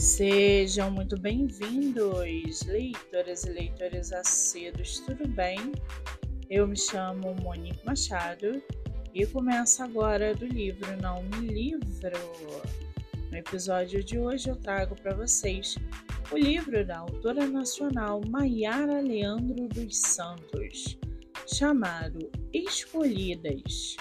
Sejam muito bem-vindos, leitoras e leitores assíduos, tudo bem? Eu me chamo Monique Machado e começo agora do livro Não Me Livro. No episódio de hoje eu trago para vocês o livro da autora nacional Maiara Leandro dos Santos, chamado Escolhidas,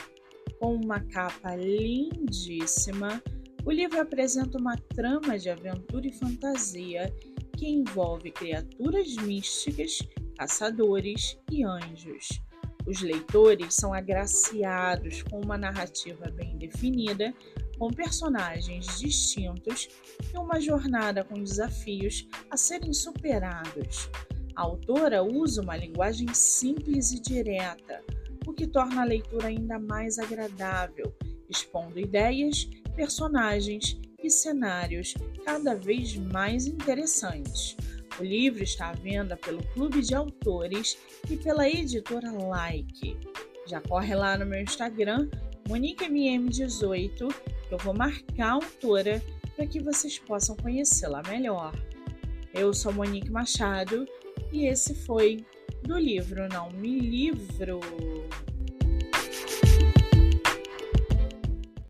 com uma capa lindíssima o livro apresenta uma trama de aventura e fantasia que envolve criaturas místicas, caçadores e anjos. Os leitores são agraciados com uma narrativa bem definida, com personagens distintos e uma jornada com desafios a serem superados. A autora usa uma linguagem simples e direta, o que torna a leitura ainda mais agradável, expondo ideias personagens e cenários cada vez mais interessantes. O livro está à venda pelo Clube de Autores e pela editora Like. Já corre lá no meu Instagram, MoniqueMM18, que eu vou marcar a autora para que vocês possam conhecê-la melhor. Eu sou Monique Machado e esse foi do livro Não Me Livro.